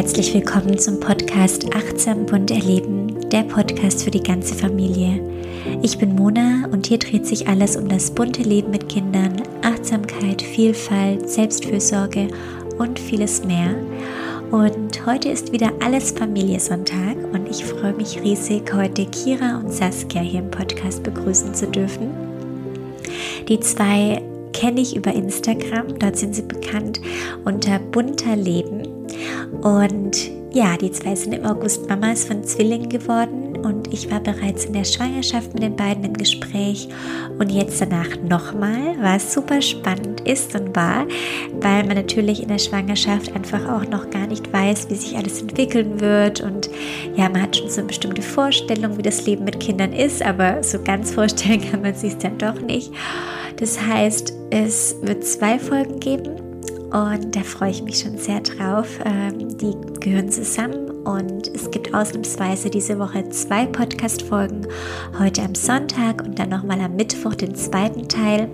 herzlich willkommen zum Podcast Achtsam bunt erleben, der Podcast für die ganze Familie. Ich bin Mona und hier dreht sich alles um das bunte Leben mit Kindern, Achtsamkeit, Vielfalt, Selbstfürsorge und vieles mehr. Und heute ist wieder alles Familiensonntag und ich freue mich riesig, heute Kira und Saskia hier im Podcast begrüßen zu dürfen. Die zwei kenne ich über Instagram, dort sind sie bekannt unter bunter Leben. Und ja, die zwei sind im August Mamas von Zwillingen geworden. Und ich war bereits in der Schwangerschaft mit den beiden im Gespräch. Und jetzt danach nochmal, was super spannend ist und war, weil man natürlich in der Schwangerschaft einfach auch noch gar nicht weiß, wie sich alles entwickeln wird. Und ja, man hat schon so eine bestimmte Vorstellung, wie das Leben mit Kindern ist, aber so ganz vorstellen kann man sich dann doch nicht. Das heißt, es wird zwei Folgen geben und da freue ich mich schon sehr drauf. Ähm, die gehören zusammen und es gibt ausnahmsweise diese Woche zwei Podcast-Folgen. Heute am Sonntag und dann nochmal am Mittwoch den zweiten Teil.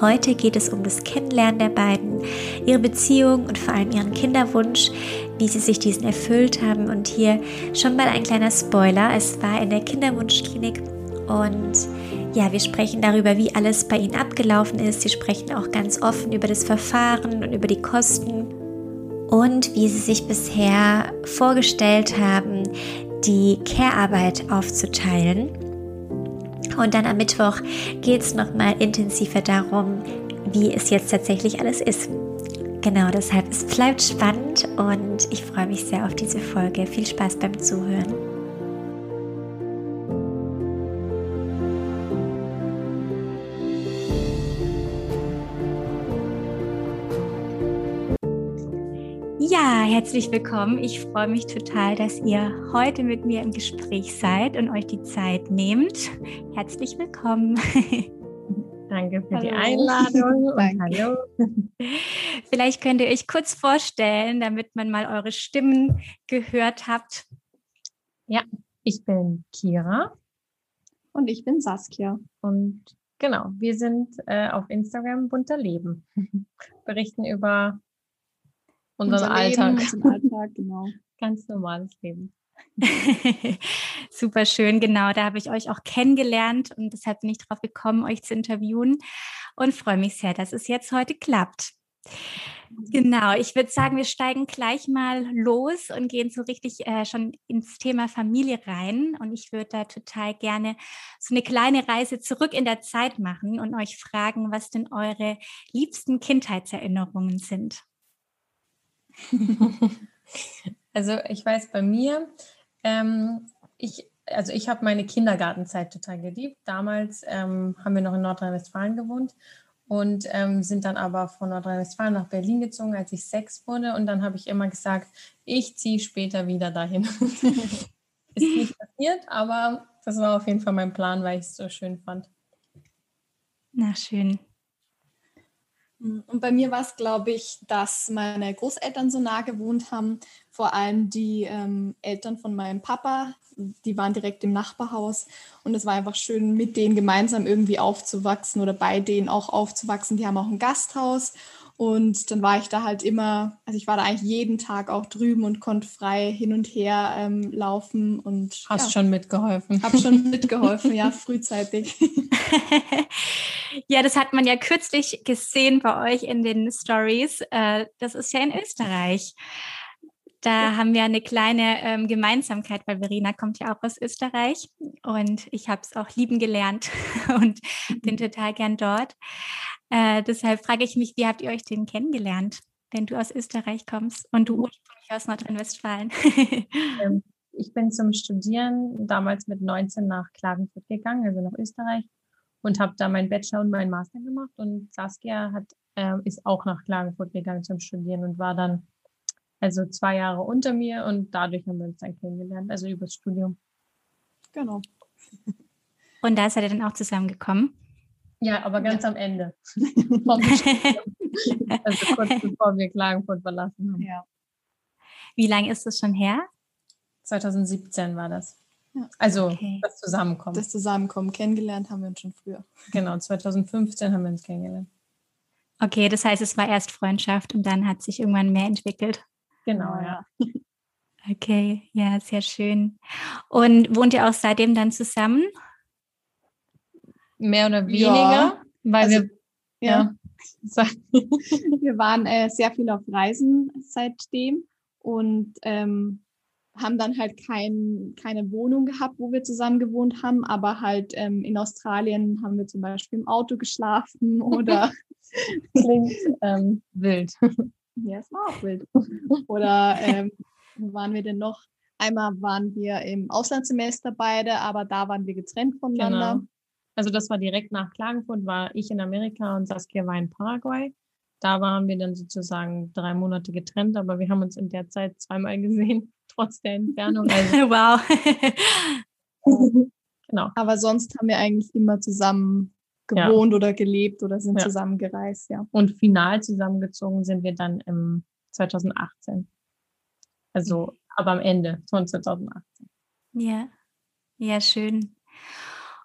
Heute geht es um das Kennenlernen der beiden, ihre Beziehung und vor allem ihren Kinderwunsch, wie sie sich diesen erfüllt haben. Und hier schon mal ein kleiner Spoiler. Es war in der Kinderwunschklinik und ja, wir sprechen darüber, wie alles bei ihnen abgelaufen ist. Sie sprechen auch ganz offen über das Verfahren und über die Kosten und wie sie sich bisher vorgestellt haben, die Care-Arbeit aufzuteilen. Und dann am Mittwoch geht es nochmal intensiver darum, wie es jetzt tatsächlich alles ist. Genau, deshalb es bleibt spannend und ich freue mich sehr auf diese Folge. Viel Spaß beim Zuhören. Herzlich willkommen. Ich freue mich total, dass ihr heute mit mir im Gespräch seid und euch die Zeit nehmt. Herzlich willkommen. Danke für hallo. die Einladung. hallo. Vielleicht könnt ihr euch kurz vorstellen, damit man mal eure Stimmen gehört habt. Ja, ich bin Kira. Und ich bin Saskia. Und genau, wir sind äh, auf Instagram bunter Leben. Berichten über unseren Unser Alltag. Leben, unseren Alltag, genau. Ganz normales Leben. Super schön, genau. Da habe ich euch auch kennengelernt und deshalb bin ich darauf gekommen, euch zu interviewen und freue mich sehr, dass es jetzt heute klappt. Genau, ich würde sagen, wir steigen gleich mal los und gehen so richtig äh, schon ins Thema Familie rein. Und ich würde da total gerne so eine kleine Reise zurück in der Zeit machen und euch fragen, was denn eure liebsten Kindheitserinnerungen sind. also ich weiß bei mir, ähm, ich, also ich habe meine Kindergartenzeit total geliebt. Damals ähm, haben wir noch in Nordrhein-Westfalen gewohnt und ähm, sind dann aber von Nordrhein-Westfalen nach Berlin gezogen, als ich sechs wurde. Und dann habe ich immer gesagt, ich ziehe später wieder dahin. Ist nicht passiert, aber das war auf jeden Fall mein Plan, weil ich es so schön fand. Na schön. Und bei mir war es, glaube ich, dass meine Großeltern so nah gewohnt haben. Vor allem die ähm, Eltern von meinem Papa, die waren direkt im Nachbarhaus. Und es war einfach schön, mit denen gemeinsam irgendwie aufzuwachsen oder bei denen auch aufzuwachsen. Die haben auch ein Gasthaus. Und dann war ich da halt immer, also ich war da eigentlich jeden Tag auch drüben und konnte frei hin und her ähm, laufen und hast ja, schon mitgeholfen. Hab schon mitgeholfen, ja, frühzeitig. ja, das hat man ja kürzlich gesehen bei euch in den Stories. Äh, das ist ja in Österreich. Da haben wir eine kleine ähm, Gemeinsamkeit, weil Verena kommt ja auch aus Österreich und ich habe es auch lieben gelernt und bin mhm. total gern dort. Äh, deshalb frage ich mich, wie habt ihr euch denn kennengelernt, wenn du aus Österreich kommst und du ursprünglich aus Nordrhein-Westfalen? Ähm, ich bin zum Studieren damals mit 19 nach Klagenfurt gegangen, also nach Österreich, und habe da meinen Bachelor und meinen Master gemacht. Und Saskia hat, äh, ist auch nach Klagenfurt gegangen zum Studieren und war dann also zwei Jahre unter mir und dadurch haben wir uns dann kennengelernt, also übers Studium. Genau. Und da seid ihr dann auch zusammengekommen? Ja, aber ganz ja. am Ende. also kurz bevor wir Klagenfurt verlassen haben. Ja. Wie lange ist das schon her? 2017 war das. Ja. Also okay. das Zusammenkommen. Das Zusammenkommen. Kennengelernt haben wir uns schon früher. Genau, 2015 haben wir uns kennengelernt. Okay, das heißt, es war erst Freundschaft und dann hat sich irgendwann mehr entwickelt. Genau, ja. Okay, ja, sehr schön. Und wohnt ihr auch seitdem dann zusammen? Mehr oder weniger, ja, weil also, wir ja. ja. wir waren äh, sehr viel auf Reisen seitdem und ähm, haben dann halt kein, keine Wohnung gehabt, wo wir zusammen gewohnt haben, aber halt ähm, in Australien haben wir zum Beispiel im Auto geschlafen oder klingt ähm, wild. Ja, es war auch wild. Oder ähm, wo waren wir denn noch? Einmal waren wir im Auslandssemester beide, aber da waren wir getrennt voneinander. Genau. Also das war direkt nach Klagenfurt, war ich in Amerika und Saskia war in Paraguay. Da waren wir dann sozusagen drei Monate getrennt, aber wir haben uns in der Zeit zweimal gesehen, trotz der Entfernung. Also wow. genau. Aber sonst haben wir eigentlich immer zusammen gewohnt ja. oder gelebt oder sind ja. zusammen gereist, ja. Und final zusammengezogen sind wir dann im 2018. Also, mhm. aber am Ende von 2018. Ja, ja, schön.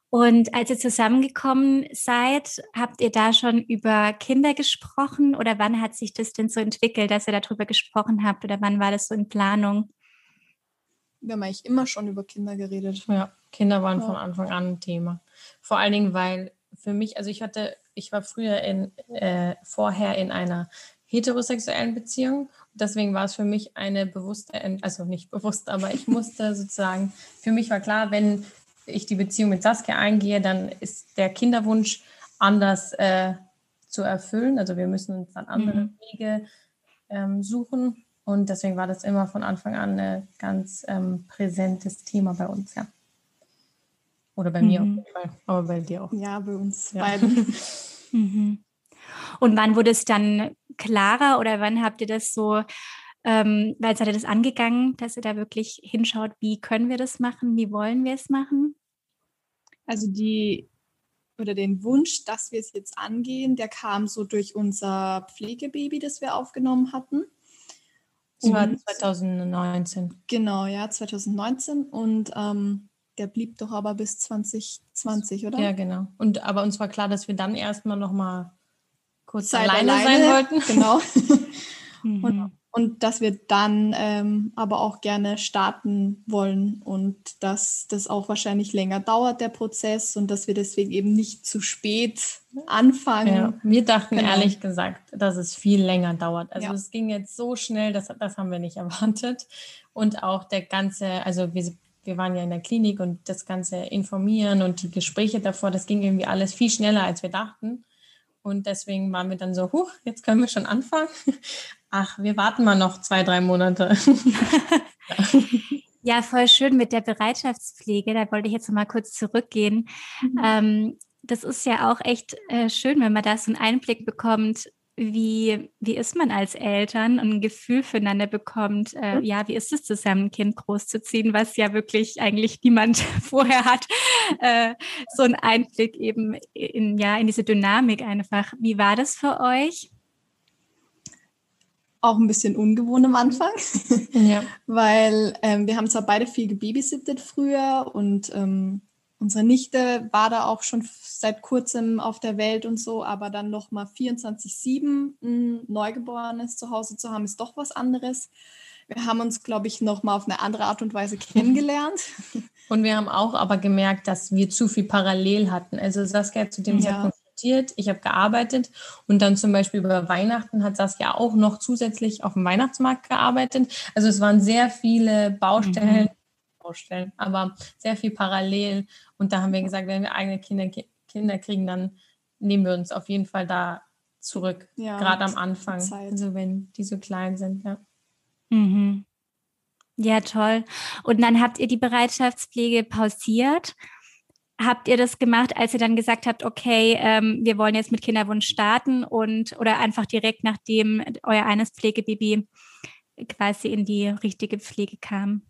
Und als ihr zusammengekommen seid, habt ihr da schon über Kinder gesprochen oder wann hat sich das denn so entwickelt, dass ihr darüber gesprochen habt oder wann war das so in Planung? Wir haben eigentlich immer schon über Kinder geredet. Ja, Kinder waren ja. von Anfang an ein Thema. Vor allen Dingen, weil für mich, also ich hatte, ich war früher in, äh, vorher in einer heterosexuellen Beziehung. Deswegen war es für mich eine bewusste, also nicht bewusst, aber ich musste sozusagen, für mich war klar, wenn ich die Beziehung mit Saskia eingehe, dann ist der Kinderwunsch anders äh, zu erfüllen. Also wir müssen uns dann andere mhm. Wege ähm, suchen. Und deswegen war das immer von Anfang an ein ganz ähm, präsentes Thema bei uns, ja. Oder bei mhm. mir auf mhm. jeden Fall, aber bei dir auch. Ja, bei uns ja. beiden. mhm. Und wann wurde es dann klarer oder wann habt ihr das so, ähm, weil seid ihr das angegangen, dass ihr da wirklich hinschaut, wie können wir das machen, wie wollen wir es machen? Also die oder den Wunsch, dass wir es jetzt angehen, der kam so durch unser Pflegebaby, das wir aufgenommen hatten. Das war 2019. Genau, ja, 2019. Und ähm, der blieb doch aber bis 2020, oder? Ja, genau. Und aber uns war klar, dass wir dann erstmal noch mal kurz Zeit alleine, alleine sein wollten. Genau. mhm. und, und, dass wir dann ähm, aber auch gerne starten wollen und dass das auch wahrscheinlich länger dauert, der Prozess, und dass wir deswegen eben nicht zu spät anfangen. Ja, wir dachten genau. ehrlich gesagt, dass es viel länger dauert. Also ja. es ging jetzt so schnell, das, das haben wir nicht erwartet. Und auch der ganze, also wir wir waren ja in der Klinik und das ganze Informieren und die Gespräche davor, das ging irgendwie alles viel schneller, als wir dachten. Und deswegen waren wir dann so, huch, jetzt können wir schon anfangen. Ach, wir warten mal noch zwei, drei Monate. ja, voll schön mit der Bereitschaftspflege. Da wollte ich jetzt noch mal kurz zurückgehen. Mhm. Ähm, das ist ja auch echt äh, schön, wenn man da so einen Einblick bekommt, wie, wie ist man als Eltern und ein Gefühl füreinander bekommt, äh, mhm. ja, wie ist es zusammen, ein Kind großzuziehen, was ja wirklich eigentlich niemand vorher hat, äh, so ein Einblick eben in, ja, in diese Dynamik einfach. Wie war das für euch? Auch ein bisschen ungewohnt am Anfang, ja. weil ähm, wir haben zwar beide viel gebabysittet früher und ähm, unsere Nichte war da auch schon seit kurzem auf der Welt und so, aber dann noch mal 24/7 ein Neugeborenes zu Hause zu haben, ist doch was anderes. Wir haben uns, glaube ich, noch mal auf eine andere Art und Weise kennengelernt. Und wir haben auch aber gemerkt, dass wir zu viel parallel hatten. Also Saskia hat zu dem ja. Zeitpunkt studiert, ich habe gearbeitet und dann zum Beispiel über Weihnachten hat Saskia auch noch zusätzlich auf dem Weihnachtsmarkt gearbeitet. Also es waren sehr viele Baustellen, mhm. Baustellen, aber sehr viel parallel. Und da haben wir gesagt, wenn wir eigene Kinder, Kinder kriegen, dann nehmen wir uns auf jeden Fall da zurück, ja, gerade am Anfang, also wenn die so klein sind, ja. Mhm. Ja, toll. Und dann habt ihr die Bereitschaftspflege pausiert. Habt ihr das gemacht, als ihr dann gesagt habt, okay, ähm, wir wollen jetzt mit Kinderwunsch starten und oder einfach direkt nachdem euer eines Pflegebaby quasi in die richtige Pflege kam?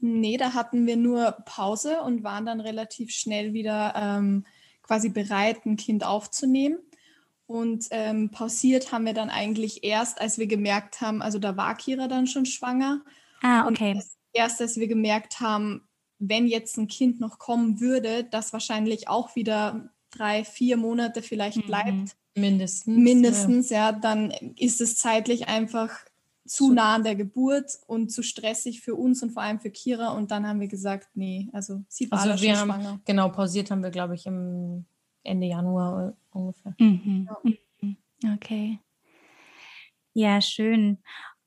Nee, da hatten wir nur Pause und waren dann relativ schnell wieder ähm, quasi bereit, ein Kind aufzunehmen. Und ähm, pausiert haben wir dann eigentlich erst, als wir gemerkt haben, also da war Kira dann schon schwanger. Ah, okay. Und erst als wir gemerkt haben, wenn jetzt ein Kind noch kommen würde, das wahrscheinlich auch wieder drei, vier Monate vielleicht mhm. bleibt. Mindestens. Mindestens, ja. ja, dann ist es zeitlich einfach zu nah an der Geburt und zu stressig für uns und vor allem für Kira. Und dann haben wir gesagt, nee, also sie war Also schon haben, schwanger. genau, pausiert haben wir, glaube ich, im Ende Januar ungefähr. Mhm. Mhm. Okay. Ja, schön.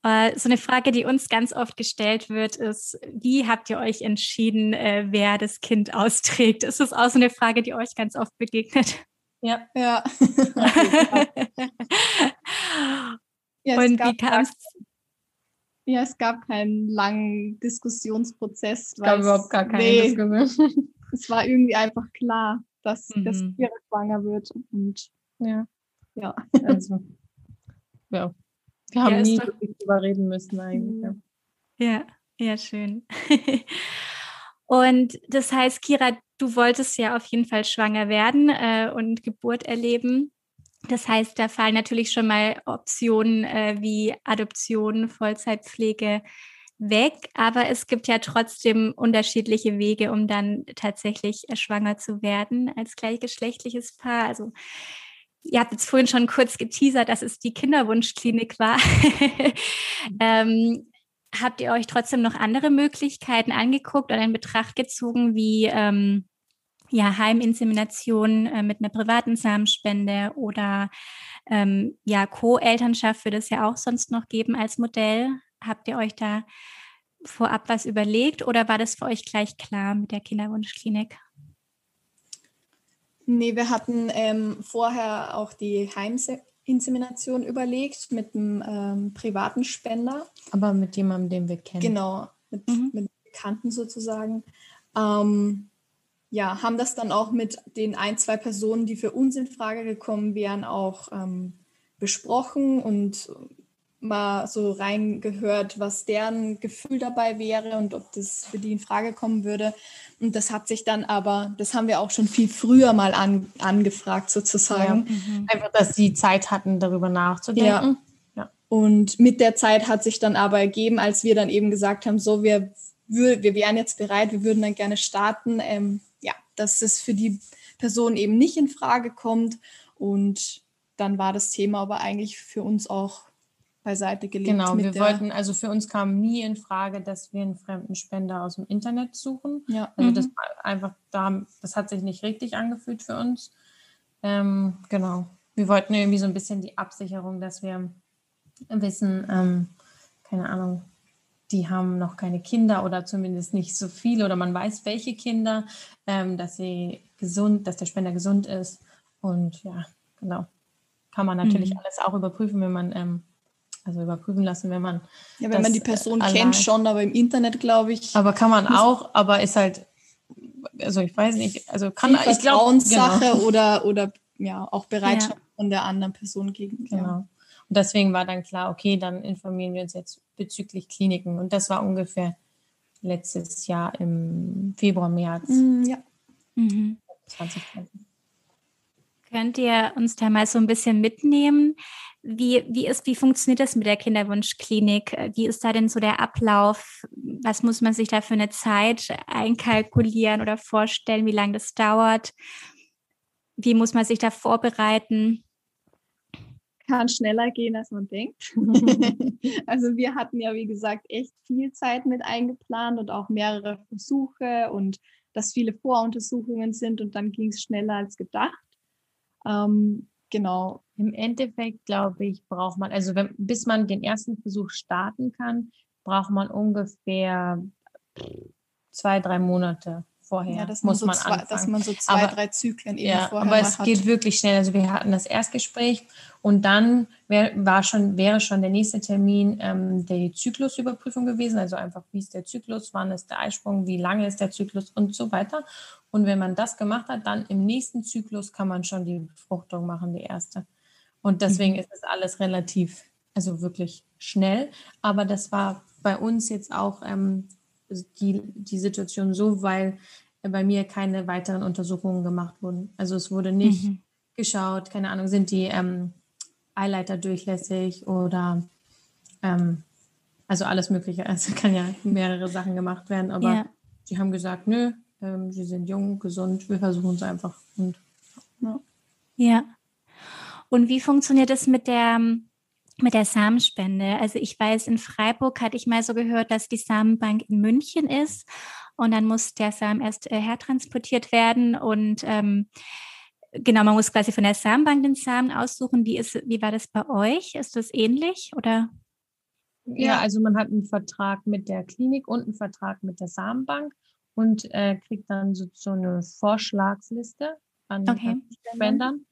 Äh, So eine Frage, die uns ganz oft gestellt wird, ist, wie habt ihr euch entschieden, äh, wer das Kind austrägt? Ist das auch so eine Frage, die euch ganz oft begegnet? Ja, Ja. ja, es Und wie gab kam es? Ja, es gab keinen langen Diskussionsprozess. es gab überhaupt gar keine nee, Diskussion. Es war irgendwie einfach klar, dass, Mhm. Kira schwanger wird. Und Ja, ja. also, ja. Wir haben Ja, nie doch- wirklich drüber reden müssen eigentlich. Ja. Ja, ja, schön. Und das heißt, Kira, du wolltest ja auf jeden Fall schwanger werden äh, und Geburt erleben. Das heißt, da fallen natürlich schon mal Optionen äh, wie Adoption, Vollzeitpflege weg, aber es gibt ja trotzdem unterschiedliche Wege, um dann tatsächlich äh, schwanger zu werden als gleichgeschlechtliches Paar. Also ihr habt jetzt vorhin schon kurz geteasert, dass es die Kinderwunschklinik war. ähm, habt ihr euch trotzdem noch andere Möglichkeiten angeguckt oder in Betracht gezogen, wie ähm, ja, Heiminsemination äh, mit einer privaten Samenspende oder ähm, ja, Co-Elternschaft würde es ja auch sonst noch geben als Modell. Habt ihr euch da vorab was überlegt oder war das für euch gleich klar mit der Kinderwunschklinik? Nee, wir hatten ähm, vorher auch die Heiminsemination überlegt mit einem ähm, privaten Spender. Aber mit jemandem, den wir kennen. Genau, mit, Mhm. mit Bekannten sozusagen. Ähm, ja, haben das dann auch mit den ein, zwei Personen, die für uns in Frage gekommen wären, auch ähm, besprochen und mal so reingehört, was deren Gefühl dabei wäre und ob das für die in Frage kommen würde. Und das hat sich dann aber, das haben wir auch schon viel früher mal an, angefragt sozusagen. Einfach, dass sie Zeit hatten, darüber nachzudenken. Und mit der Zeit hat sich dann aber ergeben, als wir dann eben gesagt haben, so, wir, wir wären jetzt bereit, wir würden dann gerne starten, ähm, ja, dass es für die Person eben nicht in Frage kommt. Und dann war das Thema aber eigentlich für uns auch beiseite gelegt. Genau, mit wir wollten, also für uns kam nie in Frage, dass wir einen fremden Spender aus dem Internet suchen. Ja, Also Mhm. das war einfach, da, das hat sich nicht richtig angefühlt für uns. Ähm, genau. Wir wollten irgendwie so ein bisschen die Absicherung, dass wir wissen, ähm, keine Ahnung, die haben noch keine Kinder oder zumindest nicht so viele oder man weiß, welche Kinder, ähm, dass sie gesund, dass der Spender gesund ist. Und ja, genau. Kann man natürlich Mhm. alles auch überprüfen, wenn man, ähm, also überprüfen lassen, wenn man ja wenn man die Person äh, kennt allein- schon, aber im Internet glaube ich, aber kann man auch, aber ist halt, also ich weiß nicht, also kann ich glaube, Vertrauenssache genau, oder, oder ja, auch Bereitschaft von der anderen Person gegen. genau. Ja. Und deswegen war dann klar, okay, dann informieren wir uns jetzt bezüglich Kliniken. Und das war ungefähr letztes Jahr im Februar, März Mm, ja. Mhm. 2020. Könnt ihr uns da mal so ein bisschen mitnehmen? Wie, wie, ist, wie funktioniert das mit der Kinderwunschklinik? Wie ist da denn so der Ablauf? Was muss man sich da für eine Zeit einkalkulieren oder vorstellen, wie lange das dauert? Wie muss man sich da vorbereiten? Kann schneller gehen, als man denkt. also wir hatten ja, wie gesagt, echt viel Zeit mit eingeplant und auch mehrere Versuche und dass viele Voruntersuchungen sind und dann ging es schneller als gedacht. Ähm, genau. Im Endeffekt, glaube ich, braucht man, also wenn, bis man den ersten Versuch starten kann, braucht man ungefähr zwei, drei Monate vorher. Ja, dass man, muss so man zwei, anfangen. dass man so zwei, Aber- drei Zyklen eben Ja, vorher aber es hat. geht wirklich schnell. Also wir hatten das Erstgespräch und dann wär, war schon, wäre schon der nächste Termin ähm, die Zyklusüberprüfung gewesen. Also einfach, wie ist der Zyklus, wann ist der Eisprung, wie lange ist der Zyklus und so weiter. Und wenn man das gemacht hat, dann im nächsten Zyklus kann man schon die Befruchtung machen, die erste. Und deswegen ist es alles relativ, also wirklich schnell. Aber das war bei uns jetzt auch ähm, die, die Situation so, weil bei mir keine weiteren Untersuchungen gemacht wurden. Also es wurde nicht Mhm. geschaut, keine Ahnung, sind die ähm, Eileiter durchlässig oder ähm, also alles Mögliche. Also kann ja mehrere Sachen gemacht werden, aber Ja. die haben gesagt, nö, ähm, sie sind jung, gesund, wir versuchen es einfach. Und Ja. Und wie funktioniert es mit der ähm, mit der Samenspende. Also ich weiß, in Freiburg hatte ich mal so gehört, dass die Samenbank in München ist und dann muss der Samen erst äh, hertransportiert werden und ähm, genau, man muss quasi von der Samenbank den Samen aussuchen. Wie ist, wie war das bei euch? Ist das ähnlich oder? Ja, also man hat einen Vertrag mit der Klinik und einen Vertrag mit der Samenbank und äh, kriegt dann so, so eine Vorschlagsliste an Okay. Spendern.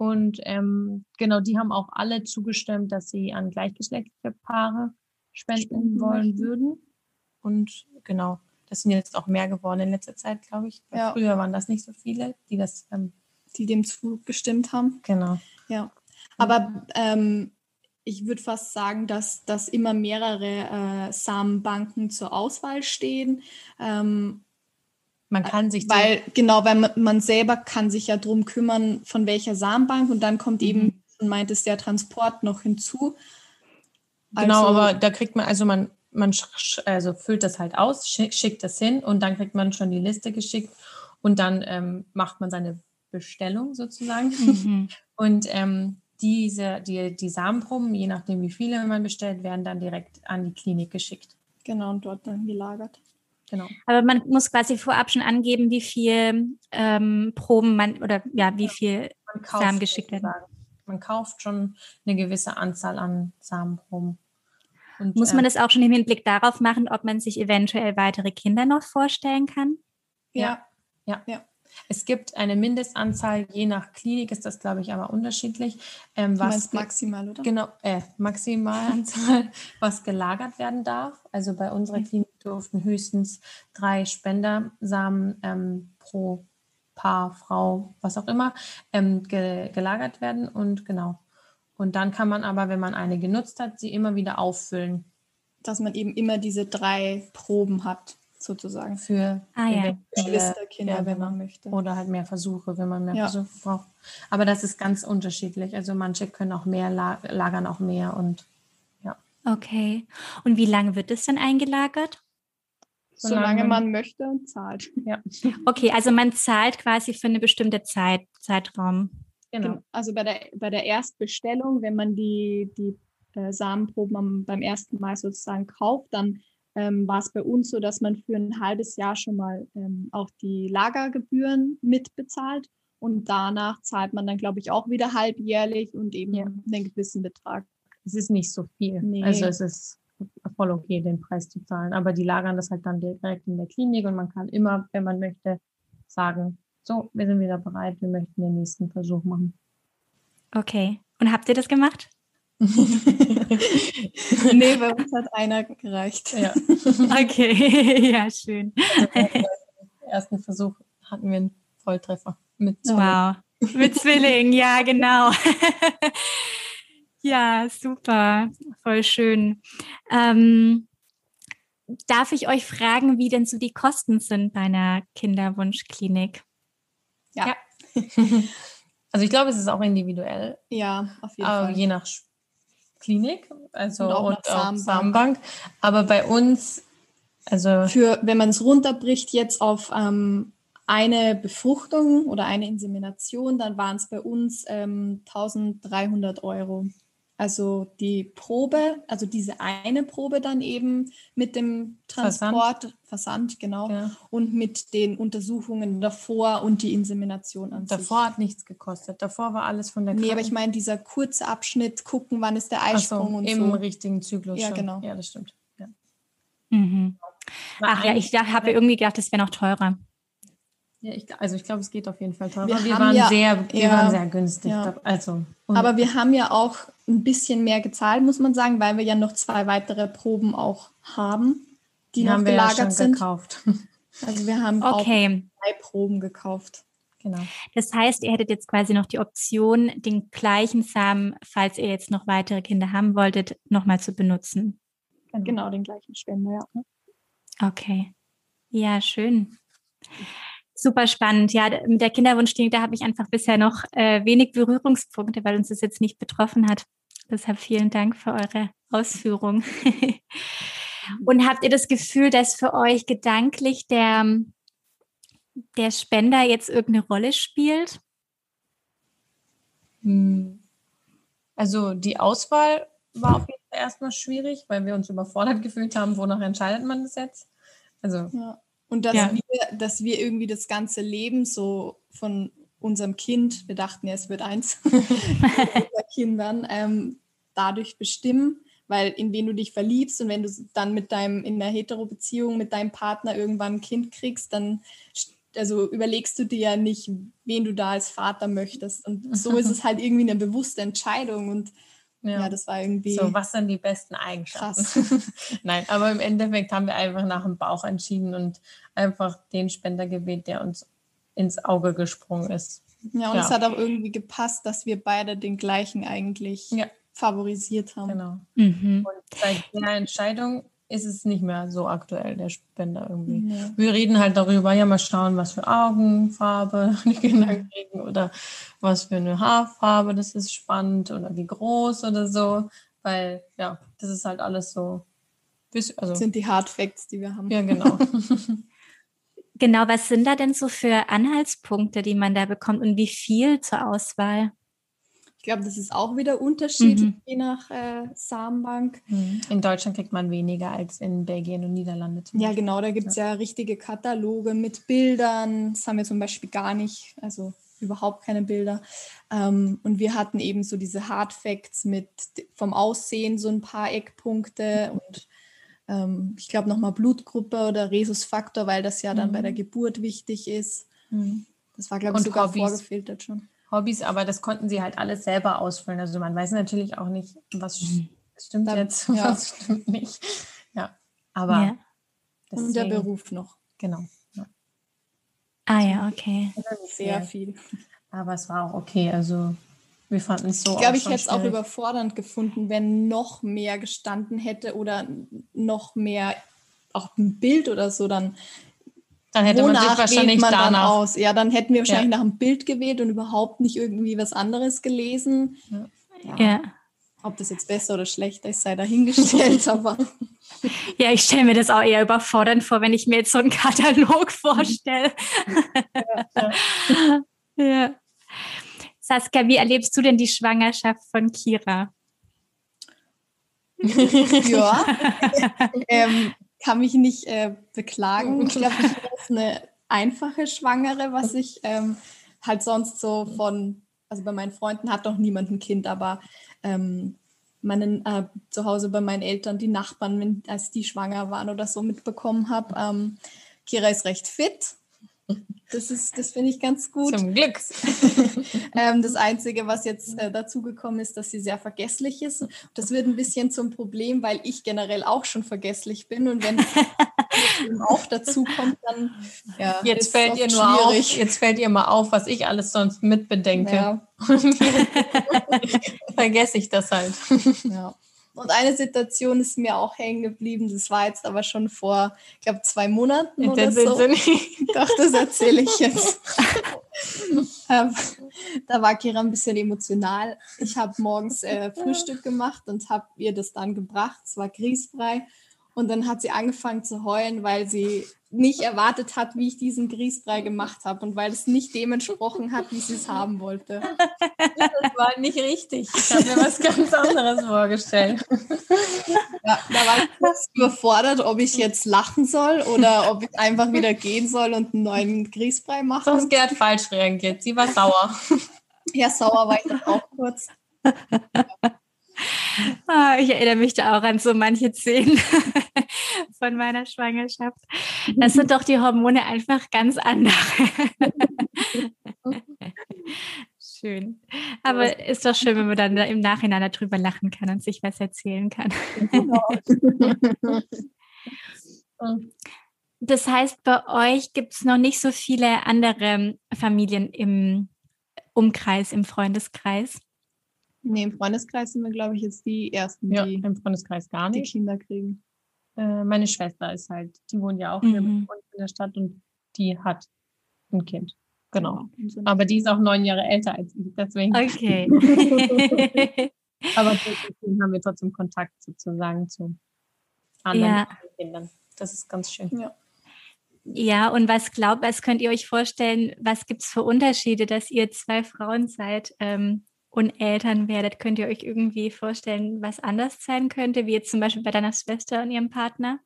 Und ähm, genau, die haben auch alle zugestimmt, dass sie an gleichgeschlechtliche Paare spenden wollen würden. Und genau, das sind jetzt auch mehr geworden in letzter Zeit, glaube ich. Ja. Früher waren das nicht so viele, die das, ähm, die dem zugestimmt haben. genau. Ja. Aber ähm, ich würde fast sagen, dass, dass immer mehrere äh, Samenbanken zur Auswahl stehen. Ähm, Man kann sich weil, genau, weil man, selber kann sich ja drum kümmern, von welcher Samenbank und dann kommt eben, Mhm. und meint es, der Transport noch hinzu. Genau, Also- aber da kriegt man, also man, man also füllt das halt aus, schick, schickt das hin und dann kriegt man schon die Liste geschickt und dann ähm, macht man seine Bestellung sozusagen. Mhm. Und ähm, diese, die, die Samenproben, je nachdem wie viele man bestellt, werden dann direkt an die Klinik geschickt. Genau, und dort dann gelagert. Genau. Aber man muss quasi vorab schon angeben, wie viel ähm, Proben man oder ja, wie viel Samen geschickt werden. Man kauft schon eine gewisse Anzahl an Samenproben. Und, Muss man ähm, das auch schon im Hinblick darauf machen, ob man sich eventuell weitere Kinder noch vorstellen kann? Ja. Es gibt eine Mindestanzahl, je nach Klinik ist das, glaube ich, aber unterschiedlich. Ähm, was maximal, oder? Genau, äh, Maximalanzahl, was gelagert werden darf. Also bei unserer Klinik durften höchstens drei Spendersamen ähm, pro Paar, Frau, was auch immer, ähm, ge gelagert werden. Und genau. Und dann kann man aber, wenn man eine genutzt hat, sie immer wieder auffüllen Dass man eben immer diese drei Proben hat, sozusagen. für Ah, ja. Geschwisterkinder, ja, wenn genau. man möchte. Oder halt mehr Versuche, wenn man mehr Ja. Versuche braucht. Aber das ist ganz unterschiedlich. Also manche können auch mehr, la lagern auch mehr und Okay. Und wie lange wird es dann eingelagert? Solange solange- man möchte und zahlt. ja, Okay, also man zahlt quasi für eine bestimmte Zeit, Zeitraum. genau. Also bei der, bei der Erstbestellung, wenn man die, die äh, Samenproben am, beim ersten Mal sozusagen kauft, dann ähm, war es bei uns so, dass man für ein halbes Jahr schon mal ähm, auch die Lagergebühren mitbezahlt und danach zahlt man dann, glaube ich, auch wieder halbjährlich und eben Ja. einen gewissen Betrag. Es ist nicht so viel. Nee. Also es ist voll okay, den Preis zu zahlen. Aber die lagern das halt dann direkt in der Klinik und man kann immer, wenn man möchte, sagen, so, wir sind wieder bereit, wir möchten den nächsten Versuch machen. Okay. Und habt ihr das gemacht? nee, bei uns hat einer gereicht. ja. Okay, ja, schön. Im ersten Versuch hatten wir einen Volltreffer mit zwei. Wow. Mit Zwilling, ja, genau. ja, super. Voll schön. Ähm, darf ich euch fragen, wie denn so die Kosten sind bei einer Kinderwunschklinik? Ja, Ja. Also ich glaube, es ist auch individuell, ja, auf jeden aber Fall. je nach Klinik, also Und auch und auch Samenbank. Samenbank. Aber bei uns, also für, wenn man es runterbricht jetzt auf ähm, eine Befruchtung oder eine Insemination, dann waren es bei uns ähm, 1300 Euro. Also die Probe, also diese eine Probe dann eben mit dem Transport, Versand, genau, ja, und mit den Untersuchungen davor und die Insemination an davor hat nichts gekostet. Davor war alles von der sich. Nee, aber Kranken- ich meine, dieser kurze Abschnitt, gucken, wann ist der Ach so, Eisprung und im so. richtigen Zyklus Ja, schon. genau. Ja, das stimmt. Ja. Mhm. Ach ja, ich habe irgendwie gedacht, das wäre noch teurer. Ja, ich, also ich glaube, es geht auf jeden Fall teurer. Wir Wir, waren, ja- sehr, wir ja, waren sehr günstig. ja. Also, Aber wir haben ja auch ein bisschen mehr gezahlt, muss man sagen, weil wir ja noch zwei weitere Proben auch haben, die, die noch haben wir ja gelagert schon sind. gekauft. Also wir haben auch Okay. drei Proben gekauft. genau. Das heißt, ihr hättet jetzt quasi noch die Option, den gleichen Samen, falls ihr jetzt noch weitere Kinder haben wolltet, nochmal zu benutzen. Genau, den gleichen Spender, ja. Okay. Ja, schön. Super spannend. Ja, mit der Kinderwunschklinik, da habe ich einfach bisher noch äh, wenig Berührungspunkte, weil uns das jetzt nicht betroffen hat. Deshalb vielen Dank für eure Ausführung. Und habt ihr das Gefühl, dass für euch gedanklich der, der Spender jetzt irgendeine Rolle spielt? Hm. Also die Auswahl war auf jeden Fall erstmal schwierig, weil wir uns überfordert gefühlt haben, wonach entscheidet man das jetzt. Also. Ja. Und dass, ja. wir, dass wir irgendwie das ganze Leben so von unserem Kind, wir dachten ja, es wird eins, Kindern, ähm, dadurch bestimmen, weil in wen du dich verliebst und wenn du dann mit deinem, in einer Hetero-Beziehung mit deinem Partner irgendwann ein Kind kriegst, dann also überlegst du dir ja nicht, wen du da als Vater möchtest. Und so ist es halt irgendwie eine bewusste Entscheidung und ja. ja, das war irgendwie. So, was sind die besten Eigenschaften? Nein, aber im Endeffekt haben wir einfach nach dem Bauch entschieden und einfach den Spender gewählt, der uns ins Auge gesprungen ist. Ja, und ja. es hat auch irgendwie gepasst, dass wir beide den gleichen eigentlich ja. favorisiert haben. Genau. Mhm. Und seit der Entscheidung ist es nicht mehr so aktuell, der Spender irgendwie. Ja. Wir reden halt darüber, ja, mal schauen, was für Augenfarbe die Kinder kriegen oder was für eine Haarfarbe, das ist spannend oder wie groß oder so, weil ja, das ist halt alles so. Also, das sind die Hard Facts, die wir haben. Ja, genau. genau, was sind da denn so für Anhaltspunkte, die man da bekommt und wie viel zur Auswahl? Ich glaube, das ist auch wieder unterschiedlich, mhm. je nach äh, Samenbank. Mhm. In Deutschland kriegt man weniger als in Belgien und Niederlande. Ja, genau, da gibt es ja. ja. richtige Kataloge mit Bildern. Das haben wir zum Beispiel gar nicht, also überhaupt keine Bilder. Ähm, und wir hatten eben so diese Hard Facts mit vom Aussehen so ein paar Eckpunkte und ähm, ich glaube nochmal Blutgruppe oder Rhesusfaktor, weil das ja dann mhm. bei der Geburt wichtig ist. Mhm. Das war, glaube ich, sogar vorgefiltert schon. Hobbys, aber das konnten sie halt alles selber ausfüllen. Also man weiß natürlich auch nicht, was mhm. stimmt da, jetzt, ja. was stimmt nicht. Ja, aber. Ja. Deswegen, Und der Beruf noch. Genau. Ja. Ah ja, okay. Sehr viel. Aber es war auch okay. Also wir fanden es so. Ich glaube, ich hätte es auch überfordernd gefunden, wenn noch mehr gestanden hätte oder noch mehr auch ein Bild oder so dann dann hätte man sich wahrscheinlich man danach aus. Ja, dann hätten wir wahrscheinlich ja. nach einem Bild gewählt und überhaupt nicht irgendwie was anderes gelesen. Ja. ja. Ob das jetzt besser oder schlechter ist, sei dahingestellt, aber. Ja, ich stelle mir das auch eher überfordernd vor, wenn ich mir jetzt so einen Katalog vorstelle. Ja. ja. Saskia, wie erlebst du denn die Schwangerschaft von Kira? ja, ähm, kann mich nicht äh, beklagen. Ich glaube, ich bin eine einfache Schwangere, was ich ähm, halt sonst so von, also bei meinen Freunden hat doch niemand ein Kind, aber ähm, meinen, äh, zu Hause bei meinen Eltern, die Nachbarn, wenn, als die schwanger waren oder so mitbekommen habe. Ähm, Kira ist recht fit, das das finde ich ganz gut. Zum Glück. ähm, das Einzige, was jetzt äh, dazugekommen ist, dass sie sehr vergesslich ist. Das wird ein bisschen zum Problem, weil ich generell auch schon vergesslich bin. Und wenn auch dazu kommt, dann ja, jetzt fällt ihr nur schwierig. auf, jetzt fällt ihr mal auf, was ich alles sonst mitbedenke. Ja. vergesse ich das halt. Ja. Und eine Situation ist mir auch hängen geblieben. Das war jetzt aber schon vor, ich glaube, zwei Monaten jetzt oder so. Doch, das erzähle ich jetzt. Ähm, da war Kira ein bisschen emotional. Ich habe morgens äh, Frühstück gemacht und habe ihr das dann gebracht. Es war grießfrei. Und dann hat sie angefangen zu heulen, weil sie nicht erwartet hat, wie ich diesen Grießbrei gemacht habe und weil es nicht dementsprochen hat, wie sie es haben wollte. Das war nicht richtig. Ich habe mir was ganz anderes vorgestellt. Ja, da war ich kurz überfordert, ob ich jetzt lachen soll oder ob ich einfach wieder gehen soll und einen neuen Grießbrei machen. Sonst Gerd falsch reagiert. Sie war sauer. Ja, sauer war ich dann auch kurz. Ah, ich erinnere mich da auch an so manche Szenen von meiner Schwangerschaft. Das sind doch die Hormone einfach ganz andere. schön. Aber ist doch schön, wenn man dann im Nachhinein darüber lachen kann und sich was erzählen kann. Das heißt, bei euch gibt es noch nicht so viele andere Familien im Umkreis, im Freundeskreis? Nee, im Freundeskreis sind wir, glaube ich, jetzt die Ersten, ja, die im Freundeskreis gar nicht. die Kinder kriegen. Äh, meine Schwester ist halt, die wohnt ja auch mhm. in der Stadt und die hat ein Kind. Genau. Aber die ist auch neun Jahre älter als ich, deswegen. Okay. Aber deswegen haben wir trotzdem Kontakt sozusagen zu anderen ja. Kindern. Das ist ganz schön. Ja. Ja, und was glaubt, was könnt ihr euch vorstellen, was gibt es für Unterschiede, dass ihr zwei Frauen seid? Ähm, und Eltern werdet, könnt ihr euch irgendwie vorstellen, was anders sein könnte, wie jetzt zum Beispiel bei deiner Schwester und ihrem Partner?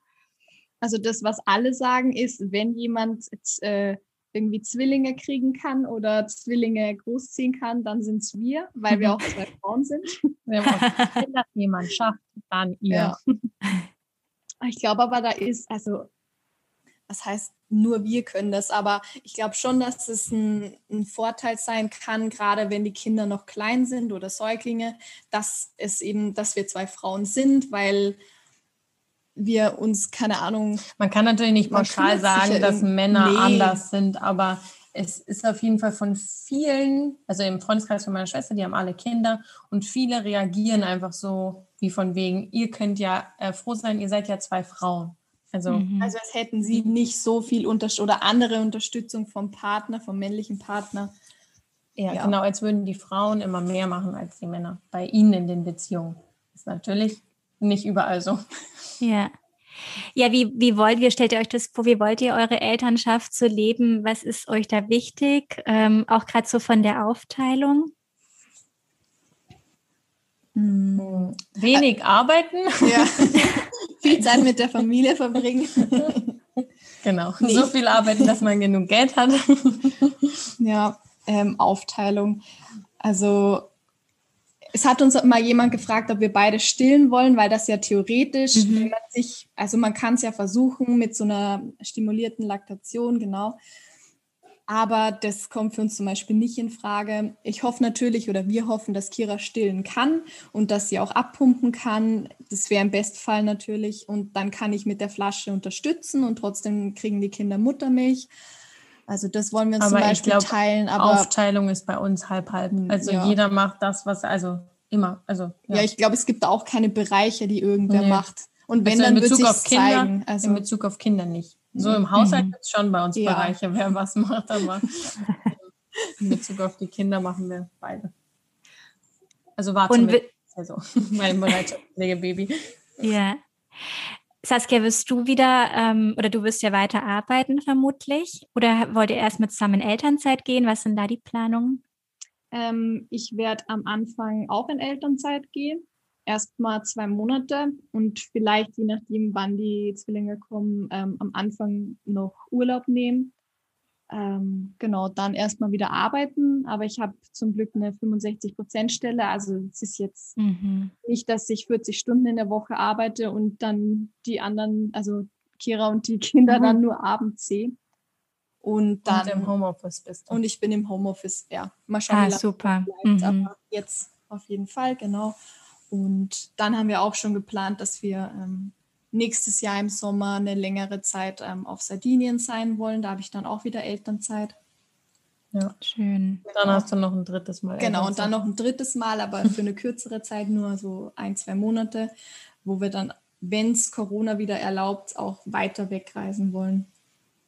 Also das, was alle sagen, ist, wenn jemand jetzt, äh, irgendwie Zwillinge kriegen kann oder Zwillinge großziehen kann, dann sind es wir, weil wir auch zwei Frauen sind. Wenn auch jemand schafft, dann ihr. Ja. Ich glaube aber, da ist, also, das heißt, nur wir können das, aber ich glaube schon, dass es ein, ein, Vorteil sein kann, gerade wenn die Kinder noch klein sind oder Säuglinge, dass es eben, dass wir zwei Frauen sind, weil wir uns, keine Ahnung. Man kann natürlich nicht pauschal sagen, dass Männer nee. anders sind, aber es ist auf jeden Fall von vielen, also im Freundeskreis von meiner Schwester, die haben alle Kinder und viele reagieren einfach so wie von wegen, ihr könnt ja äh, froh sein, ihr seid ja zwei Frauen. Also, mhm. also als hätten sie nicht so viel Unterstützung oder andere Unterstützung vom Partner, vom männlichen Partner. Ja, ja, genau, als würden die Frauen immer mehr machen als die Männer bei ihnen in den Beziehungen. Das ist natürlich nicht überall so. Ja. Ja, wie, wie wollt ihr, stellt ihr euch das vor, wie wollt ihr eure Elternschaft so leben? Was ist euch da wichtig? Ähm, auch gerade so von der Aufteilung? Hm. Wenig arbeiten. Ja. viel Zeit mit der Familie verbringen. Genau. Nee. So viel arbeiten, dass man genug Geld hat. ja, ähm, Aufteilung. Also es hat uns mal jemand gefragt, ob wir beide stillen wollen, weil das ja theoretisch, mhm. wenn man sich, also man kann es ja versuchen mit so einer stimulierten Laktation, genau. Aber das kommt für uns zum Beispiel nicht in Frage. Ich hoffe natürlich oder wir hoffen, dass Kira stillen kann und dass sie auch abpumpen kann. Das wäre im Bestfall natürlich. Und dann kann ich mit der Flasche unterstützen und trotzdem kriegen die Kinder Muttermilch. Also das wollen wir uns aber zum Beispiel glaub, teilen. Aber Aufteilung ist bei uns halb halb. Hm, also ja. jeder macht das, was also immer. Also ja, ja ich glaube, es gibt auch keine Bereiche, die irgendwer nee. macht. Und wenn also dann wird sich zeigen. Also in Bezug auf Kinder nicht. So im Haushalt mhm. gibt es schon bei uns ja. Bereiche, wer was macht, aber in Bezug auf die Kinder machen wir beide. Also warte mit, also mein Bereitschaftspflegebaby. Ja. Saskia, wirst du wieder ähm, oder du wirst ja weiter arbeiten vermutlich? Oder wollt ihr erst mit zusammen in Elternzeit gehen? Was sind da die Planungen? Ähm, ich werde am Anfang auch in Elternzeit gehen. Erstmal zwei Monate und vielleicht, je nachdem, wann die Zwillinge kommen, ähm, am Anfang noch Urlaub nehmen ähm, genau, dann erstmal wieder arbeiten. Aber ich habe zum Glück eine 65-Prozent-Stelle. Also es ist jetzt mhm. nicht, dass ich 40 Stunden in der Woche arbeite und dann die anderen, also Kira und die Kinder mhm. dann nur abends sehe. Und dann und im Homeoffice bist du. Und ich bin im Homeoffice, ja. Mal schauen, ah, super. Bleibt, mhm. Aber jetzt auf jeden Fall, genau. Und dann haben wir auch schon geplant, dass wir ähm, nächstes Jahr im Sommer eine längere Zeit ähm, auf Sardinien sein wollen. Da habe ich dann auch wieder Elternzeit. Ja, schön. Dann hast du noch ein drittes Mal. Genau, und dann noch ein drittes Mal, aber für eine kürzere Zeit, nur so ein, zwei Monate, wo wir dann, wenn es Corona wieder erlaubt, auch weiter wegreisen wollen.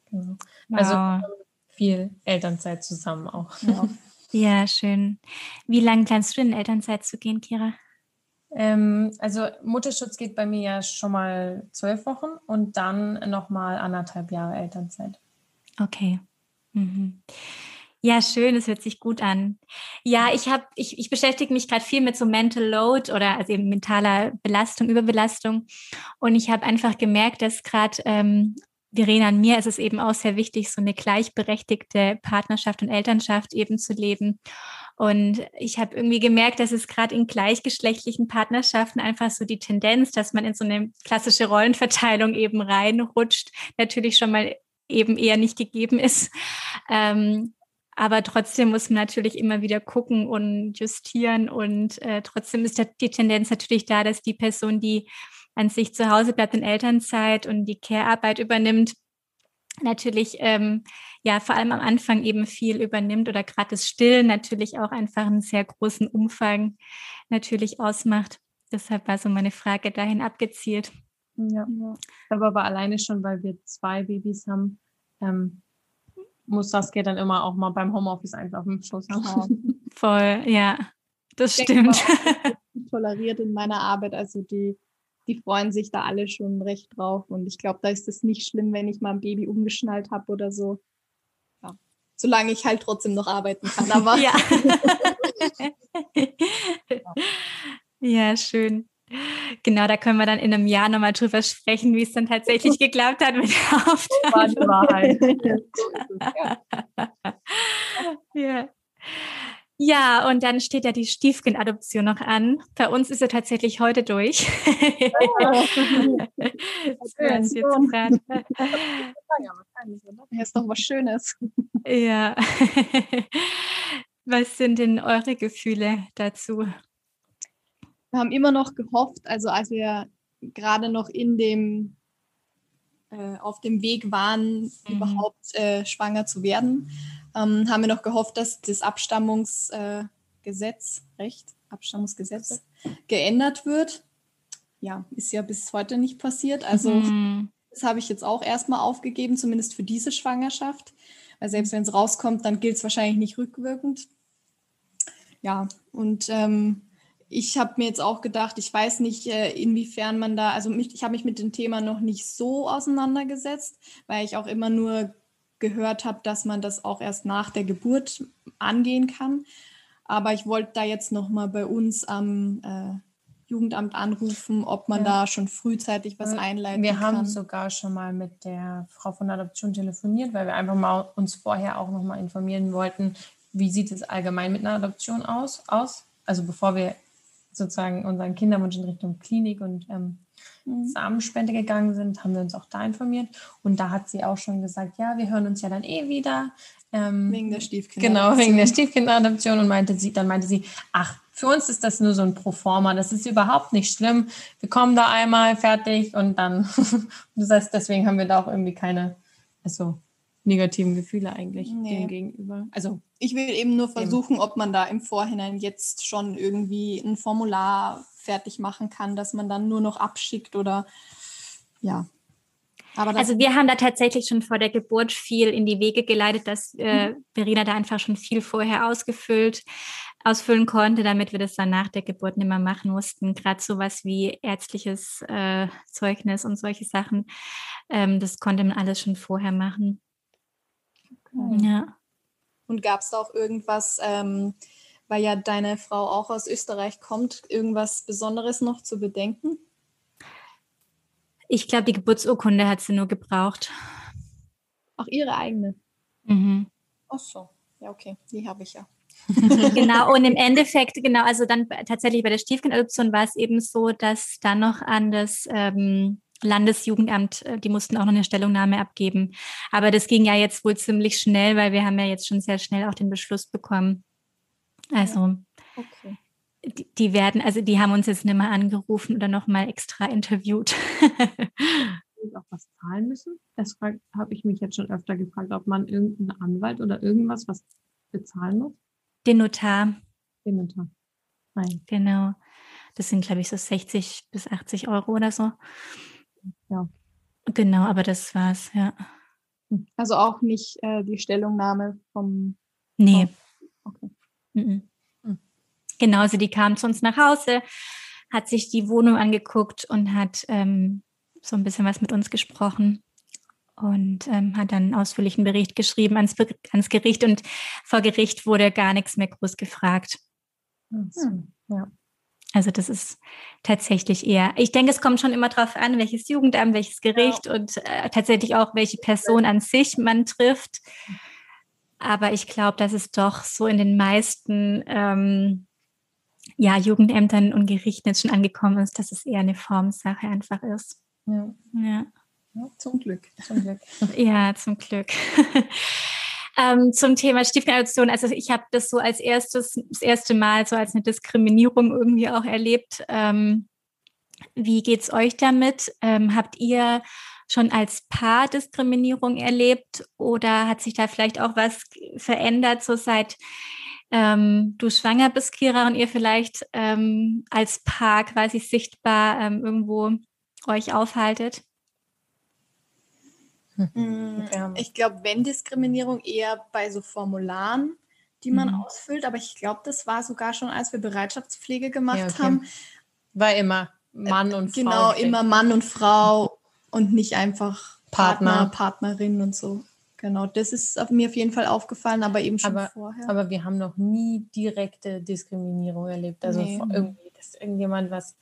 Genau. Also wow. viel Elternzeit zusammen auch. Ja. ja, schön. Wie lange planst du in Elternzeit zu gehen, Kira? Ähm, also Mutterschutz geht bei mir ja schon mal zwölf Wochen und dann nochmal anderthalb Jahre Elternzeit. Okay. Mhm. Ja, schön, es hört sich gut an. Ja, ich habe, ich, ich beschäftige mich gerade viel mit so Mental Load oder also eben mentaler Belastung, Überbelastung. Und ich habe einfach gemerkt, dass gerade ähm, Verena, an mir ist es eben auch sehr wichtig, so eine gleichberechtigte Partnerschaft und Elternschaft eben zu leben. Und ich habe irgendwie gemerkt, dass es gerade in gleichgeschlechtlichen Partnerschaften einfach so die Tendenz, dass man in so eine klassische Rollenverteilung eben reinrutscht, natürlich schon mal eben eher nicht gegeben ist. Ähm, aber trotzdem muss man natürlich immer wieder gucken und justieren. Und äh, trotzdem ist die Tendenz natürlich da, dass die Person, die an sich zu Hause bleibt in Elternzeit und die Care-Arbeit übernimmt, natürlich ähm, ja vor allem am Anfang eben viel übernimmt oder gerade das Stillen natürlich auch einfach einen sehr großen Umfang natürlich ausmacht. Deshalb war so meine Frage dahin abgezielt. Ja, aber, aber alleine schon, weil wir zwei Babys haben, ähm, muss Saskia dann immer auch mal beim Homeoffice einfach im Schoß haben. Voll, ja, das ich stimmt. toleriert in meiner Arbeit, also die die freuen sich da alle schon recht drauf. Und ich glaube, da ist es nicht schlimm, wenn ich mal ein Baby umgeschnallt habe oder so. Ja. solange ich halt trotzdem noch arbeiten kann. Aber ja. ja, schön. Genau, da können wir dann in einem Jahr nochmal drüber sprechen, wie es dann tatsächlich geklappt hat mit der Wahrheit. ja. Ja, und dann steht ja die Stiefkindadoption noch an. Bei uns ist sie tatsächlich heute durch. das jetzt gerade. Ja, ist doch was Schönes. Ja. Was sind denn eure Gefühle dazu? Wir haben immer noch gehofft, also als wir gerade noch in dem äh, auf dem Weg waren, mhm. überhaupt äh, schwanger zu werden, ähm, haben wir noch gehofft, dass das Abstammungsgesetz, äh, Recht, Abstammungsgesetz geändert wird. Ja, ist ja bis heute nicht passiert. Also mhm. das habe ich jetzt auch erstmal aufgegeben, zumindest für diese Schwangerschaft. Weil selbst wenn es rauskommt, dann gilt es wahrscheinlich nicht rückwirkend. Ja, und ähm, ich habe mir jetzt auch gedacht, ich weiß nicht, äh, inwiefern man da, also ich habe mich mit dem Thema noch nicht so auseinandergesetzt, weil ich auch immer nur gehört habe, dass man das auch erst nach der Geburt angehen kann. Aber ich wollte da jetzt nochmal bei uns am äh, Jugendamt anrufen, ob man ja. da schon frühzeitig was einleiten wir kann. Wir haben sogar schon mal mit der Frau von Adoption telefoniert, weil wir einfach mal uns vorher auch nochmal informieren wollten, wie sieht es allgemein mit einer Adoption aus, aus? Also bevor wir sozusagen unseren Kinderwunsch in Richtung Klinik und ähm. Samenspende gegangen sind, haben wir uns auch da informiert. Und da hat sie auch schon gesagt, ja, wir hören uns ja dann eh wieder. Ähm, wegen der Stiefkinderadoption. Genau, wegen der Stiefkinderadoption. Und meinte sie, dann meinte sie, ach, für uns ist das nur so ein Proforma, das ist überhaupt nicht schlimm. Wir kommen da einmal fertig und dann, das heißt, deswegen haben wir da auch irgendwie keine, also negativen Gefühle eigentlich nee. dem gegenüber. Also ich will eben nur versuchen, ob man da im Vorhinein jetzt schon irgendwie ein Formular fertig machen kann, dass man dann nur noch abschickt oder ja. also wir haben da tatsächlich schon vor der Geburt viel in die Wege geleitet, dass äh, mhm. Verena da einfach schon viel vorher ausgefüllt, ausfüllen konnte, damit wir das dann nach der Geburt nicht mehr machen mussten. Gerade sowas wie ärztliches äh, Zeugnis und solche Sachen, ähm, das konnte man alles schon vorher machen. Okay. Ja. Und gab es da auch irgendwas, ähm, weil ja deine Frau auch aus Österreich kommt, irgendwas Besonderes noch zu bedenken? Ich glaube, die Geburtsurkunde hat sie nur gebraucht. Auch ihre eigene? Mhm. Ach so, ja, okay, die habe ich ja. genau, und im Endeffekt, genau, also dann tatsächlich bei der Stiefkindadoption war es eben so, dass dann noch an das ähm, Landesjugendamt, äh, die mussten auch noch eine Stellungnahme abgeben. Aber das ging ja jetzt wohl ziemlich schnell, weil wir haben ja jetzt schon sehr schnell auch den Beschluss bekommen. Also okay. die, die, werden, also die haben uns jetzt nicht mehr angerufen oder nochmal extra interviewt. auch was zahlen müssen? Das habe ich mich jetzt schon öfter gefragt, ob man irgendeinen Anwalt oder irgendwas was bezahlen muss. Den Notar. Den Notar. Nein. Genau. Das sind, glaube ich, so 60 bis 80 Euro oder so. Ja. Genau, aber das war's, ja. Also auch nicht äh, die Stellungnahme vom. Nee. Okay. Mhm. Genau, also die kam zu uns nach Hause, hat sich die Wohnung angeguckt und hat ähm, so ein bisschen was mit uns gesprochen und ähm, hat dann einen ausführlichen Bericht geschrieben ans, ans Gericht und vor Gericht wurde gar nichts mehr groß gefragt. Hm. Ja. Also das ist tatsächlich eher, ich denke, es kommt schon immer darauf an, welches Jugendamt, welches Gericht ja. und äh, tatsächlich auch, welche Person an sich man trifft. Aber ich glaube, dass es doch so in den meisten ähm, ja, Jugendämtern und Gerichten jetzt schon angekommen ist, dass es eher eine Formsache einfach ist. Ja. ja. ja zum Glück. Zum Glück. ja, zum Glück. ähm, zum Thema Stiefkindadoption. Also ich habe das so als erstes, das erste Mal so als eine Diskriminierung irgendwie auch erlebt. Ähm, wie geht's euch damit? Ähm, habt ihr schon als Paar Diskriminierung erlebt oder hat sich da vielleicht auch was verändert, so seit ähm, du schwanger bist, Kira, und ihr vielleicht ähm, als Paar quasi sichtbar ähm, irgendwo euch aufhaltet? Mhm. Ich glaube, wenn Diskriminierung eher bei so Formularen, die man mhm. ausfüllt, aber ich glaube, das war sogar schon, als wir Bereitschaftspflege gemacht ja, okay. haben. War immer Mann und Frau. Genau, immer Mann und Frau und nicht einfach Partner, Partner Partnerin und so. Genau, das ist mir auf jeden Fall aufgefallen, aber eben schon aber, vorher. Aber wir haben noch nie direkte Diskriminierung erlebt. Also nee. irgendwie, dass irgendjemand was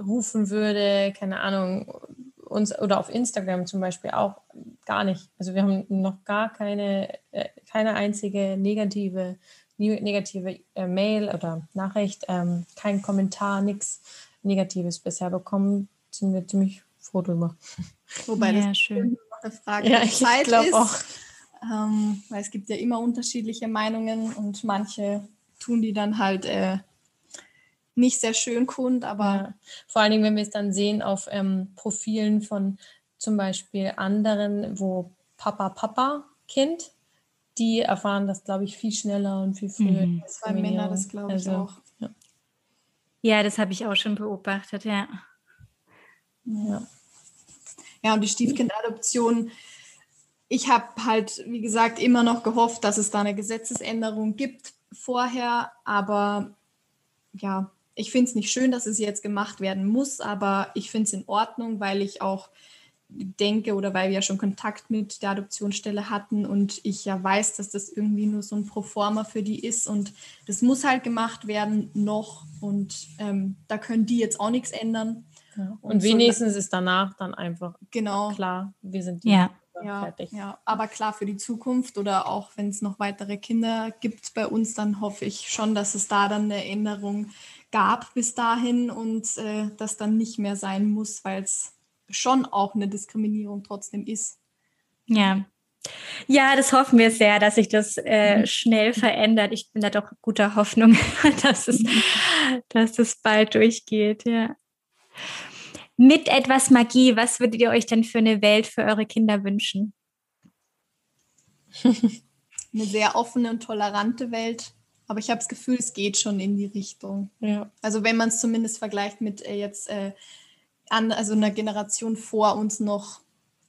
rufen würde, keine Ahnung, uns oder auf Instagram zum Beispiel auch gar nicht. Also wir haben noch gar keine, äh, keine einzige negative, negative äh, Mail oder Nachricht, ähm, kein Kommentar, nichts Negatives bisher bekommen. Sind wir ziemlich froh drüber. Wobei ja, das schön. eine Frage ja, der Zeit ist. Auch. Ähm, weil es gibt ja immer unterschiedliche Meinungen und manche tun die dann halt äh, nicht sehr schön kund, aber ja. vor allen Dingen, wenn wir es dann sehen auf ähm, Profilen von zum Beispiel anderen, wo Papa, Papa, Kind, die erfahren das, glaube ich, viel schneller und viel früher. Mhm. Zwei Männer, das glaube ich also, auch. Ja, ja das habe ich auch schon beobachtet, ja. Ja, ja und die Stiefkindadoption, ich habe halt, wie gesagt, immer noch gehofft, dass es da eine Gesetzesänderung gibt vorher, aber ja, ich finde es nicht schön, dass es jetzt gemacht werden muss, aber ich finde es in Ordnung, weil ich auch denke oder weil wir ja schon Kontakt mit der Adoptionsstelle hatten und ich ja weiß, dass das irgendwie nur so ein Proforma für die ist und das muss halt gemacht werden noch und ähm, da können die jetzt auch nichts ändern. Ja. Und, und, wenigstens so, ist danach dann einfach genau. klar, wir sind die ja. Ja, fertig. Ja, aber klar für die Zukunft oder auch wenn es noch weitere Kinder gibt bei uns, dann hoffe ich schon, dass es da dann eine Änderung gab bis dahin und äh, das dann nicht mehr sein muss, weil es schon auch eine Diskriminierung trotzdem ist. Ja. Ja, das hoffen wir sehr, dass sich das äh, mhm. schnell verändert. Ich bin da doch guter Hoffnung, dass es, dass es bald durchgeht, ja. Mit etwas Magie, was würdet ihr euch denn für eine Welt für eure Kinder wünschen? eine sehr offene und tolerante Welt, aber ich habe das Gefühl, es geht schon in die Richtung. Ja. Also wenn man es zumindest vergleicht mit äh, jetzt äh, an, also einer Generation vor uns noch.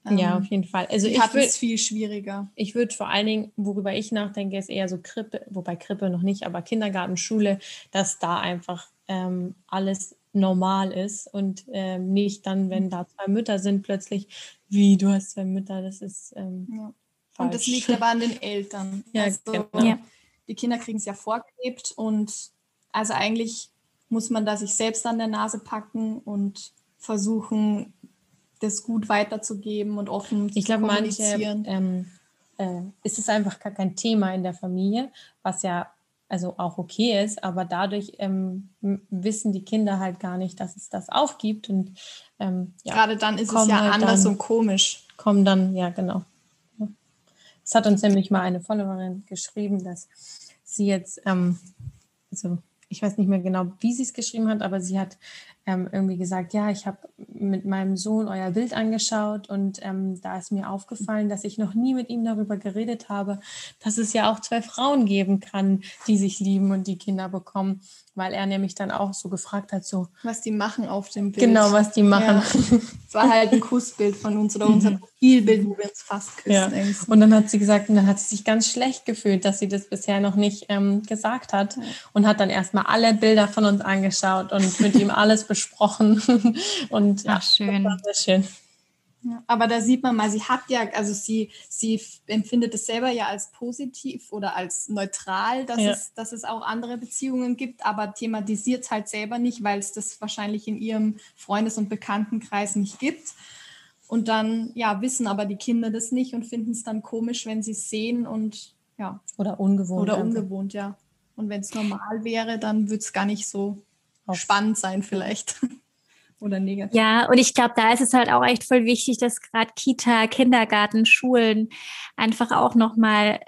Ähm, ja, auf jeden Fall. Also ich hatte es viel schwieriger. Ich würde vor allen Dingen, worüber ich nachdenke, ist eher so Krippe, wobei Krippe noch nicht, aber Kindergarten, Schule, dass da einfach ähm, alles normal ist und ähm, nicht dann, wenn da zwei Mütter sind, plötzlich, wie du hast zwei Mütter, das ist ähm, ja. Und das liegt aber an den Eltern. Ja, also, genau. Ja die Kinder kriegen es ja vorgelebt und also eigentlich muss man da sich selbst an der Nase packen und versuchen, das gut weiterzugeben und offen ich zu kommunizieren. Ich glaube, manche ähm, äh, ist es einfach gar kein Thema in der Familie, was ja also auch okay ist, aber dadurch ähm, wissen die Kinder halt gar nicht, dass es das aufgibt und ähm, ja, gerade dann ist es ja halt anders dann, und komisch. Kommen dann, ja genau. Es hat uns nämlich mal eine Followerin geschrieben, dass sie jetzt, ähm, also ich weiß nicht mehr genau, wie sie es geschrieben hat, aber sie hat ähm, irgendwie gesagt, ja, ich habe mit meinem Sohn euer Bild angeschaut und ähm, da ist mir aufgefallen, dass ich noch nie mit ihm darüber geredet habe, dass es ja auch zwei Frauen geben kann, die sich lieben und die Kinder bekommen weil er nämlich dann auch so gefragt hat, so. Was die machen auf dem Bild. Genau, was die machen. Ja. Es war halt ein Kussbild von uns oder unser. Profilbild, wo wir uns fast küssen. Ja. Und dann hat sie gesagt, und dann hat sie sich ganz schlecht gefühlt, dass sie das bisher noch nicht ähm, gesagt hat und hat dann erstmal alle Bilder von uns angeschaut und mit ihm alles besprochen. und Ach, schön. Das war sehr schön. Ja, aber da sieht man mal, sie hat ja, also sie, sie empfindet es selber ja als positiv oder als neutral, dass, ja. es, dass es auch andere Beziehungen gibt, aber thematisiert es halt selber nicht, weil es das wahrscheinlich in ihrem Freundes- und Bekanntenkreis nicht gibt. Und dann, ja, wissen aber die Kinder das nicht und finden es dann komisch, wenn sie es sehen und ja. Oder ungewohnt. Oder ungewohnt, ja. Und wenn es normal wäre, dann würde es gar nicht so. Spannend sein, vielleicht oder negativ. Ja, und ich glaube, da ist es halt auch echt voll wichtig, dass gerade Kita, Kindergarten, Schulen einfach auch nochmal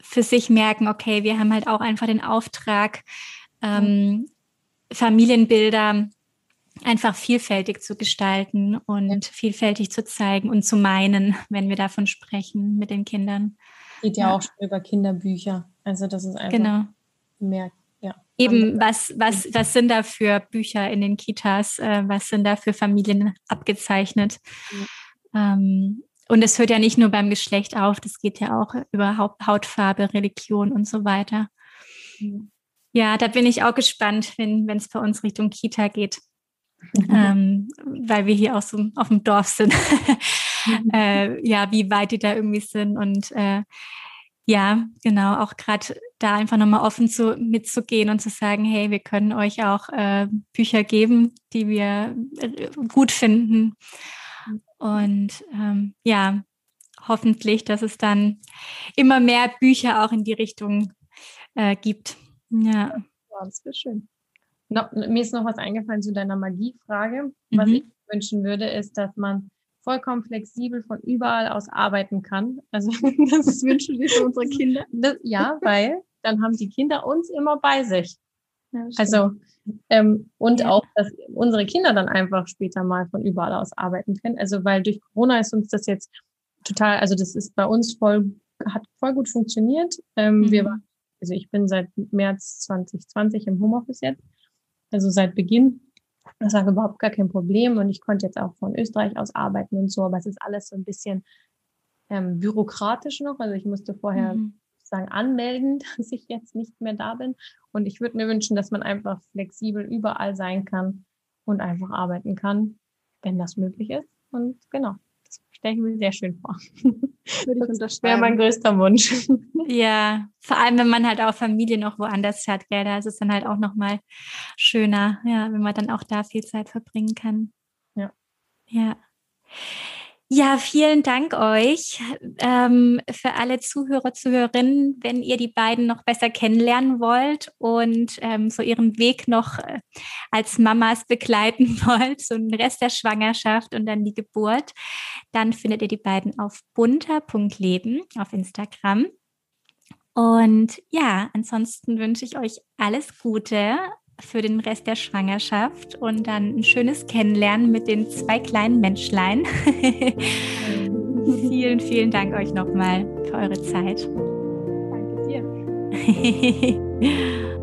für sich merken, okay, wir haben halt auch einfach den Auftrag, ähm, Familienbilder einfach vielfältig zu gestalten und vielfältig zu zeigen und zu meinen, wenn wir davon sprechen mit den Kindern. Geht ja, ja. auch schon über Kinderbücher. Also das ist einfach genau. mehr Eben, was, was, was sind da für Bücher in den Kitas? Äh, was sind da für Familien abgezeichnet? Ja. Ähm, und es hört ja nicht nur beim Geschlecht auf, das geht ja auch über Hautfarbe, Religion und so weiter. Mhm. Ja, da bin ich auch gespannt, wenn es bei uns Richtung Kita geht, mhm. ähm, weil wir hier auch so auf dem Dorf sind. mhm. äh, ja, wie weit die da irgendwie sind und äh, ja, genau, auch gerade da einfach nochmal offen zu, mitzugehen und zu sagen, hey, wir können euch auch äh, Bücher geben, die wir äh, gut finden. Und ähm, ja, hoffentlich, dass es dann immer mehr Bücher auch in die Richtung äh, gibt. Ja. ja das wäre schön. No, mir ist noch was eingefallen zu deiner Magiefrage. Was mhm. ich wünschen würde, ist, dass man vollkommen flexibel von überall aus arbeiten kann. Also das wünschen wir für unsere Kinder. Das, ja, weil dann haben die Kinder uns immer bei sich. Ja, also ähm, und ja. auch, dass unsere Kinder dann einfach später mal von überall aus arbeiten können. Also weil durch Corona ist uns das jetzt total, also das ist bei uns voll, hat voll gut funktioniert. Ähm, mhm. Wir waren, also ich bin seit März 2020 im Homeoffice jetzt, also seit Beginn das war überhaupt gar kein Problem und ich konnte jetzt auch von Österreich aus arbeiten und so, aber es ist alles so ein bisschen ähm, bürokratisch noch. Also ich musste vorher mhm. sagen anmelden, dass ich jetzt nicht mehr da bin. Und ich würde mir wünschen, dass man einfach flexibel überall sein kann und einfach arbeiten kann, wenn das möglich ist. Und genau stelle ich mir sehr schön vor. Das wäre mein größter Wunsch. Ja, vor allem, wenn man halt auch Familie noch woanders hat, gell, da ist es dann halt auch nochmal schöner, ja, wenn man dann auch da viel Zeit verbringen kann. Ja. Ja. Ja, vielen Dank euch ähm, für alle Zuhörer, Zuhörerinnen. Wenn ihr die beiden noch besser kennenlernen wollt und ähm, so ihren Weg noch äh, als Mamas begleiten wollt, so den Rest der Schwangerschaft und dann die Geburt, dann findet ihr die beiden auf bunter.leben auf Instagram. Und ja, ansonsten wünsche ich euch alles Gute für den Rest der Schwangerschaft und dann ein schönes Kennenlernen mit den zwei kleinen Menschlein. vielen, vielen Dank euch nochmal für eure Zeit. Danke dir.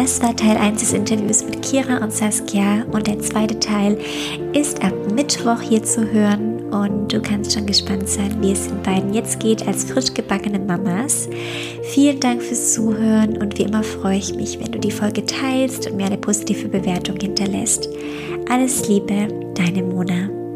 Das war Teil 1 des Interviews mit Kira und Saskia und der zweite Teil ist ab Mittwoch hier zu hören und du kannst schon gespannt sein, wie es den beiden jetzt geht als frisch gebackene Mamas. Vielen Dank fürs Zuhören und wie immer freue ich mich, wenn du die Folge teilst und mir eine positive Bewertung hinterlässt. Alles Liebe, deine Mona.